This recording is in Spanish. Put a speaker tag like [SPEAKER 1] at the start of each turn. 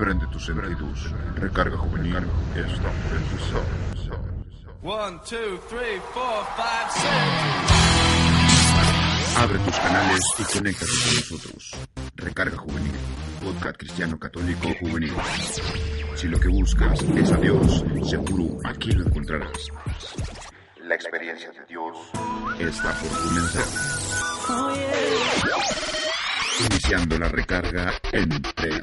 [SPEAKER 1] Prende tus sentidos. Recarga juvenil. Está por empezar.
[SPEAKER 2] One, two, three, four, five, six.
[SPEAKER 1] Abre tus canales y conéctate con nosotros. Recarga juvenil. Podcast cristiano católico juvenil. Si lo que buscas es a Dios, seguro aquí lo encontrarás. La experiencia de Dios está por comenzar. Iniciando la recarga en 3,